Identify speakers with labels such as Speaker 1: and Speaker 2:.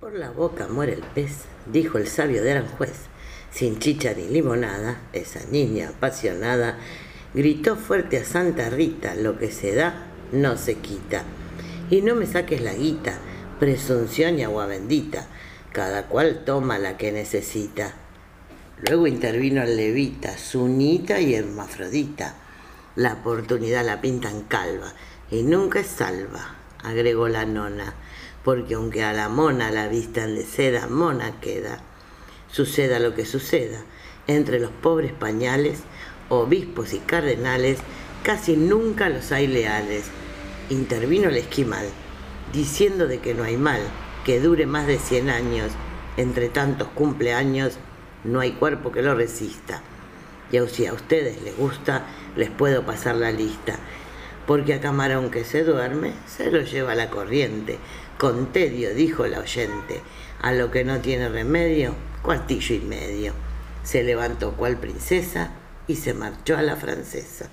Speaker 1: Por la boca muere el pez, dijo el sabio de Aranjuez. Sin chicha ni limonada, esa niña apasionada gritó fuerte a Santa Rita, lo que se da no se quita. Y no me saques la guita, presunción y agua bendita, cada cual toma la que necesita. Luego intervino el levita, sunita y hermafrodita. La oportunidad la pintan calva y nunca es salva, agregó la nona porque aunque a la mona la vistan de seda, mona queda. Suceda lo que suceda, entre los pobres pañales, obispos y cardenales, casi nunca los hay leales. Intervino el esquimal, diciendo de que no hay mal, que dure más de cien años, entre tantos cumpleaños, no hay cuerpo que lo resista. Y si a ustedes les gusta, les puedo pasar la lista, porque a camarón que se duerme, se lo lleva la corriente, con tedio, dijo la oyente, a lo que no tiene remedio, cuartillo y medio. Se levantó cual princesa y se marchó a la francesa.